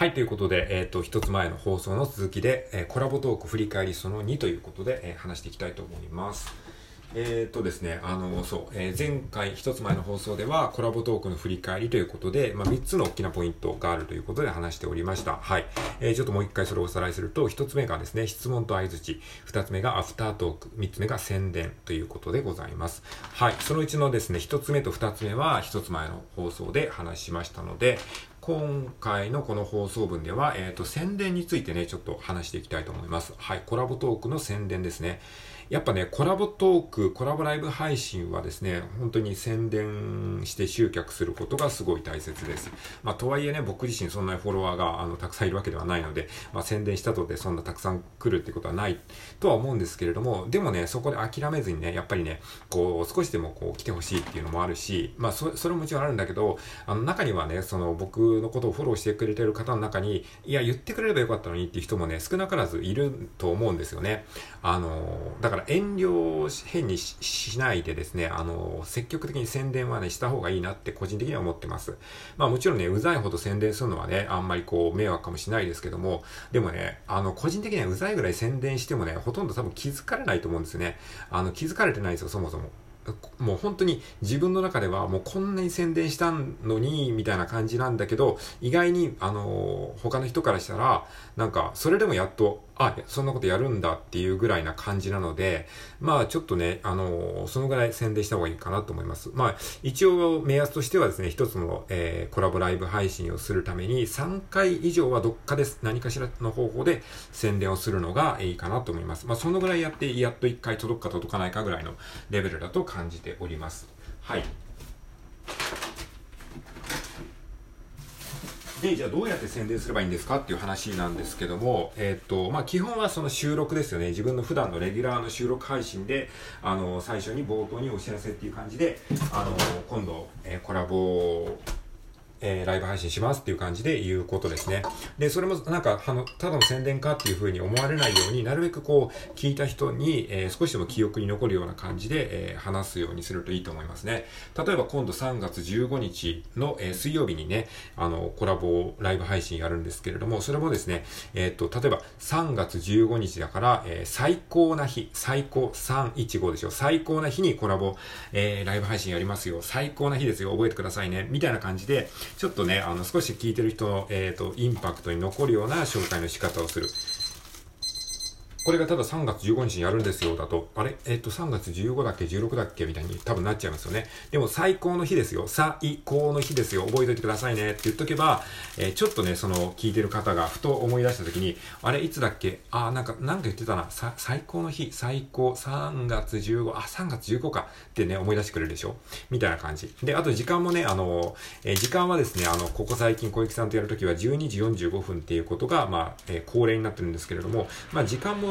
はい、ということで、えっ、ー、と、一つ前の放送の続きで、えー、コラボトーク振り返りその2ということで、えー、話していきたいと思います。えっ、とですね、あの、そう、え前回一つ前の放送ではコラボトークの振り返りということで、まあ、3つの大きなポイントがあるということで話しておりました。はい。えちょっともう一回それをおさらいすると、1つ目がですね、質問と相づち、2つ目がアフタートーク、3つ目が宣伝ということでございます。はい。そのうちのですね、1つ目と2つ目は1つ前の放送で話しましたので、今回のこの放送分では、えっ、ー、と、宣伝についてね、ちょっと話していきたいと思います。はい、コラボトークの宣伝ですね。やっぱね、コラボトーク、コラボライブ配信はですね、本当に宣伝して集客することがすごい大切です。まあ、とはいえね、僕自身そんなにフォロワーがあのたくさんいるわけではないので、まあ、宣伝したとでそんなたくさん来るってことはないとは思うんですけれども、でもね、そこで諦めずにね、やっぱりね、こう、少しでもこう来てほしいっていうのもあるし、まあ、そそれももちろんあるんだけど、あの中にはね、その僕のことをフォローしてくれてる方の中に、いや、言ってくれればよかったのにっていう人もね、少なからずいると思うんですよね。あの、だからから遠慮変にしないでですね、あの、積極的に宣伝はね、した方がいいなって個人的には思ってます。まあもちろんね、うざいほど宣伝するのはね、あんまりこう、迷惑かもしれないですけども、でもね、あの、個人的にはうざいぐらい宣伝してもね、ほとんど多分気づかれないと思うんですね。あの、気づかれてないですよ、そもそも。もう本当に自分の中ではもうこんなに宣伝したのに、みたいな感じなんだけど、意外に、あの、他の人からしたら、なんか、それでもやっと、あ、そんなことやるんだっていうぐらいな感じなので、まあちょっとね、あの、そのぐらい宣伝した方がいいかなと思います。まあ一応目安としてはですね、一つの、えー、コラボライブ配信をするために3回以上はどっかで何かしらの方法で宣伝をするのがいいかなと思います。まあそのぐらいやってやっと1回届くか届かないかぐらいのレベルだと感じております。はい。で、じゃあどうやって宣伝すればいいんですかっていう話なんですけども、えっ、と、まあ、基本はその収録ですよね。自分の普段のレギュラーの収録配信で、あの、最初に冒頭にお知らせっていう感じで、あの、今度、えー、コラボえー、ライブ配信しますっていう感じで言うことですね。で、それもなんか、あの、ただの宣伝かっていう風に思われないようになるべくこう、聞いた人に、えー、少しでも記憶に残るような感じで、えー、話すようにするといいと思いますね。例えば今度3月15日の、え水曜日にね、あの、コラボライブ配信やるんですけれども、それもですね、えっと、例えば3月15日だから、え最高な日、最高315でしょ、最高な日にコラボ、えライブ配信やりますよ、最高な日ですよ、覚えてくださいね、みたいな感じで、ちょっとね、あの、少し聞いてる人の、えっ、ー、と、インパクトに残るような紹介の仕方をする。これがただ3月15日にやるんですよだと、あれ？えっ、と、3月15だっけ ?16 だっけ？みたいに多分なっちゃいますよね。でも最高の日ですよ。最高の日ですよ。覚えておいてくださいねって言っとけば、えー、ちょっとね、その聞いてる方がふと思い出した時に、あれいつだっけ？あ、なんか、なんか言ってたな。さ、最高の日、最高、3月15、あ、3月15かってね、思い出してくれるでしょ？みたいな感じ。で、あと時間もね、あの、えー、時間はですね、あの、ここ最近小池さんとやるときは12時45分っていうことが、まあ、えー、恒例になってるんですけれども、まあ、時間も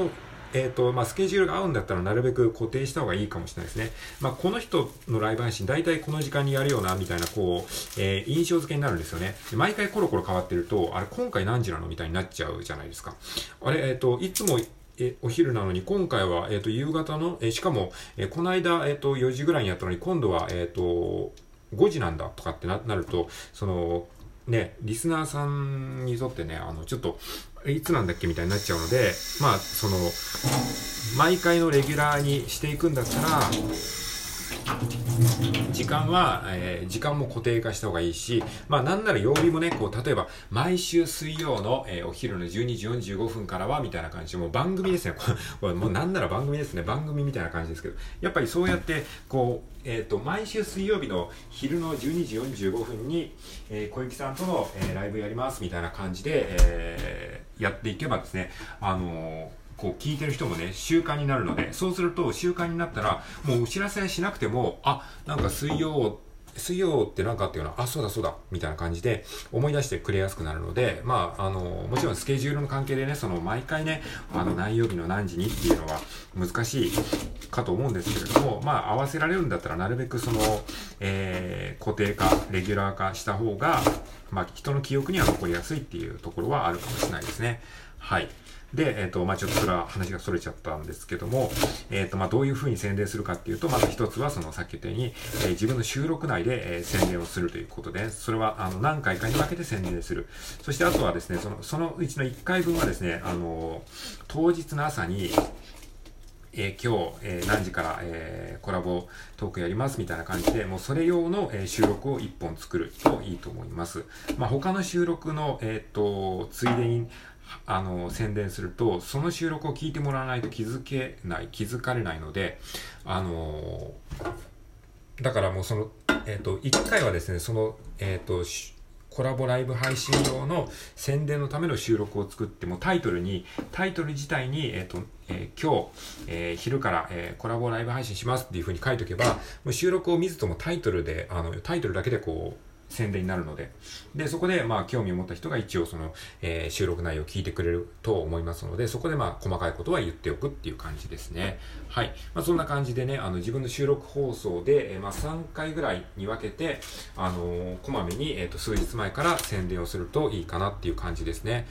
えっ、ー、と、まあ、スケジュールが合うんだったらなるべく固定した方がいいかもしれないですね。まあ、この人のライブ配信、大体この時間にやるよな、みたいな、こう、えー、印象付けになるんですよね。毎回コロコロ変わってると、あれ、今回何時なのみたいになっちゃうじゃないですか。あれ、えっ、ー、と、いつも、えお昼なのに、今回は、えっ、と、夕方の、えしかも、えこの間、えっ、と、4時ぐらいにやったのに、今度は、えっ、と、5時なんだとかってなると、その、ね、リスナーさんにとってね、あの、ちょっと、いつなんだっけみたいになっちゃうので、まあ、その、毎回のレギュラーにしていくんだったら、時間は、えー、時間も固定化した方がいいし、まあなんなら曜日もね、こう、例えば、毎週水曜の、えー、お昼の12時45分からは、みたいな感じで、もう番組ですね。これもうなんなら番組ですね。番組みたいな感じですけど、やっぱりそうやって、こう、えっ、ー、と、毎週水曜日の昼の12時45分に、えー、小雪さんとの、えー、ライブやります、みたいな感じで、えー、やっていけばですね、あのこう聞いてる人もね、習慣になるので、そうすると習慣になったら、もうお知らせしなくても、あ、なんか水曜、水曜って何かっていうのは、あ、そうだそうだ、みたいな感じで思い出してくれやすくなるので、まあ、あの、もちろんスケジュールの関係でね、その毎回ね、あの、何曜日の何時にっていうのは難しいかと思うんですけれども、まあ、合わせられるんだったらなるべくその、えー、固定化、レギュラー化した方が、まあ、人の記憶には残りやすいっていうところはあるかもしれないですね。はい。で、えっ、ー、と、まあ、ちょっとそれは話が逸れちゃったんですけども、えっ、ー、と、まあ、どういうふうに宣伝するかっていうと、まず一つは、その、さっき言ったように、えー、自分の収録内で、え宣伝をするということで、それは、あの、何回かに分けて宣伝する。そして、あとはですね、その、そのうちの1回分はですね、あの、当日の朝に、えー、今日、えー、何時から、えー、コラボトークやりますみたいな感じで、もうそれ用の、え収録を1本作るといいと思います。まあ、他の収録の、えっと、ついでに、あの、宣伝すると、その収録を聞いてもらわないと気づけない、気づかれないので、あのだからもうその、えっ、と、1回はですね、その、えっ、と、コラボライブ配信用の宣伝のための収録を作ってもタイトルに、タイトル自体に、えっ、と、え、今日、え、昼から、え、コラボライブ配信しますっていう風に書いとけば、もう収録を見ずともタイトルで、あの、タイトルだけでこう、宣伝になるので。で、そこで、まあ、興味を持った人が一応その、えー、収録内容を聞いてくれると思いますので、そこでまあ、細かいことは言っておくっていう感じですね。はい。まあ、そんな感じでね、あの、自分の収録放送で、えー、まあ、3回ぐらいに分けて、あのー、こまめに、えっ、と、数日前から宣伝をするといいかなっていう感じですね。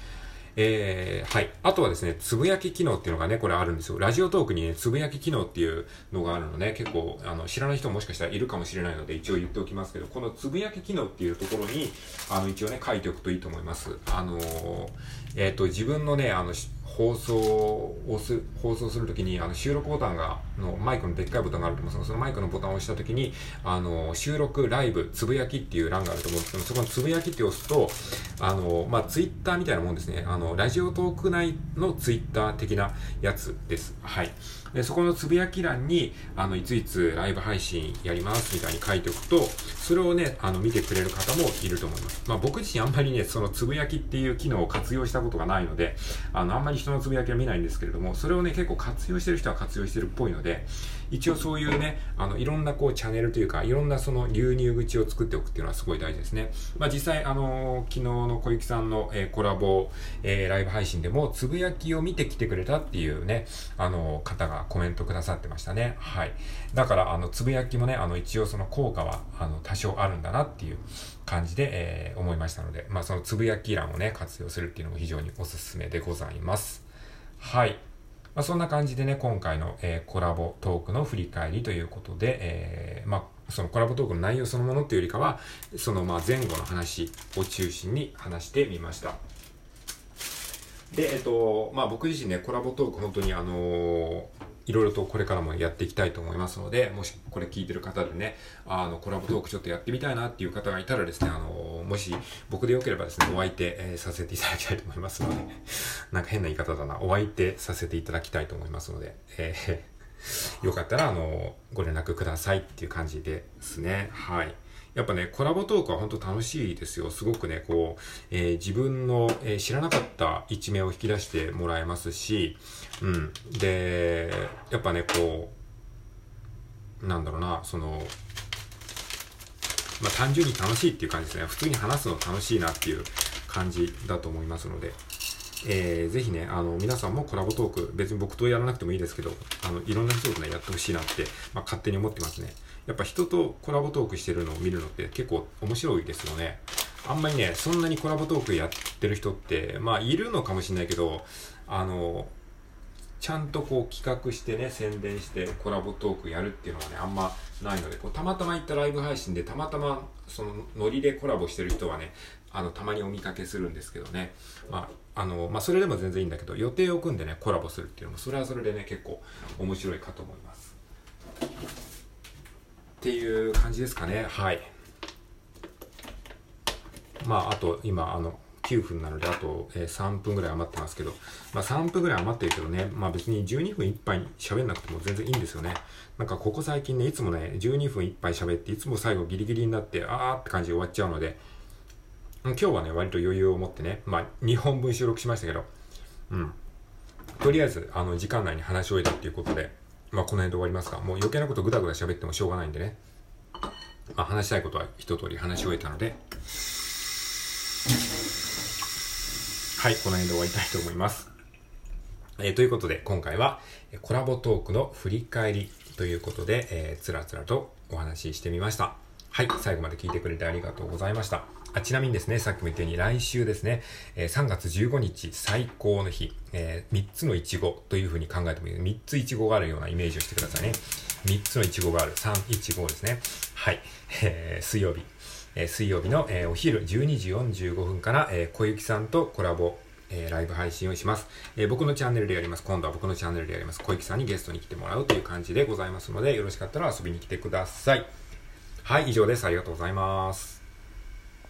えー、はい。あとはですね、つぶやき機能っていうのがね、これあるんですよ。ラジオトークにね、つぶやき機能っていうのがあるのね、結構、あの、知らない人ももしかしたらいるかもしれないので、一応言っておきますけど、このつぶやき機能っていうところに、あの、一応ね、書いておくといいと思います。あのー、えっ、ー、と、自分のね、あの、放送をす、放送するときに、あの、収録ボタンが、の、マイクのでっかいボタンがあると思うんですけど、そのマイクのボタンを押したときに、あの、収録、ライブ、つぶやきっていう欄があると思うんですけど、そこのつぶやきって押すと、あの、まあ、ツイッターみたいなもんですね。あの、ラジオトーク内のツイッター的なやつです。はい。で、そこのつぶやき欄に、あの、いついつライブ配信やりますみたいに書いておくと、それをね、あの、見てくれる方もいると思います。まあ、僕自身あんまりね、そのつぶやきっていう機能を活用したことがないので、あの、あんまり人のつぶやきは見ないんですけれども、それをね、結構活用してる人は活用してるっぽいので、一応そういうね、あの、いろんなこうチャンネルというか、いろんなその流入口を作っておくっていうのはすごい大事ですね。まあ実際、あの、昨日の小雪さんの、えー、コラボ、えー、ライブ配信でも、つぶやきを見てきてくれたっていうね、あの方がコメントくださってましたね。はい。だから、あの、つぶやきもね、あの、一応その効果は、あの、多少あるんだなっていう感じで、えー、思いましたので、まあそのつぶやき欄をね、活用するっていうのも非常におすすめでございます。はい。まあ、そんな感じでね、今回の、えー、コラボトークの振り返りということで、えー、まあ、そのコラボトークの内容そのものっていうよりかは、そのまあ前後の話を中心に話してみました。で、えっと、まあ僕自身ね、コラボトーク本当にあのー、いろいろとこれからもやっていきたいと思いますので、もしこれ聞いてる方でね、あの、コラボトークちょっとやってみたいなっていう方がいたらですね、あの、もし僕でよければですね、お相手、えー、させていただきたいと思いますので、なんか変な言い方だな、お相手させていただきたいと思いますので、えー、よかったら、あの、ご連絡くださいっていう感じですね。はい。やっぱね、コラボトークは本当楽しいですよ。すごくね、こう、えー、自分の、えー、知らなかった一面を引き出してもらえますし、うん。で、やっぱね、こう、なんだろうな、その、まあ、単純に楽しいっていう感じですね。普通に話すの楽しいなっていう感じだと思いますので、えー、ぜひね、あの、皆さんもコラボトーク、別に僕とやらなくてもいいですけど、あの、いろんな人とね、やってほしいなって、まあ、勝手に思ってますね。やっぱ人とコラボトークしてるのを見るのって結構面白いですよね。あんまりね、そんなにコラボトークやってる人って、まあ、いるのかもしれないけど、あの、ちゃんとこう企画してね、宣伝してコラボトークやるっていうのはね、あんまないので、こうたまたま行ったライブ配信でたまたまそのノリでコラボしてる人はね、あの、たまにお見かけするんですけどね。まあ、あの、まあ、それでも全然いいんだけど、予定を組んでね、コラボするっていうのも、それはそれでね、結構面白いかと思います。っていう感じですかね。はい。まあ、あと、今、あの、9分なので、あと、えー、3分ぐらい余ってますけど、まあ3分ぐらい余ってるけどね、まあ別に12分いっぱい喋んなくても全然いいんですよね。なんかここ最近ね、いつもね、12分いっぱい喋って、いつも最後ギリギリになって、あーって感じで終わっちゃうので、今日はね、割と余裕を持ってね、まあ2本分収録しましたけど、うん。とりあえず、あの、時間内に話し終えたっていうことで、まあこの辺で終わりますか。もう余計なことぐだぐだ喋ってもしょうがないんでね。まあ話したいことは一通り話し終えたので、はい、この辺で終わりたいと思います。えー、ということで、今回はコラボトークの振り返りということで、えー、つらつらとお話ししてみました。はい、最後まで聞いてくれてありがとうございました。あちなみにですね、さっきも言ったように来週ですね、え、3月15日最高の日、え、3つのイチゴというふうに考えてもいい。3つイチゴがあるようなイメージをしてくださいね。3つのイチゴがある。3、1、5ですね。はい。えー、水曜日。えー、水曜日の、えー、お昼12時45分から、えー、小雪さんとコラボ、えー、ライブ配信をします、えー。僕のチャンネルでやります。今度は僕のチャンネルでやります。小雪さんにゲストに来てもらうという感じでございますので、よろしかったら遊びに来てください。はい、以上です。ありがとうございます。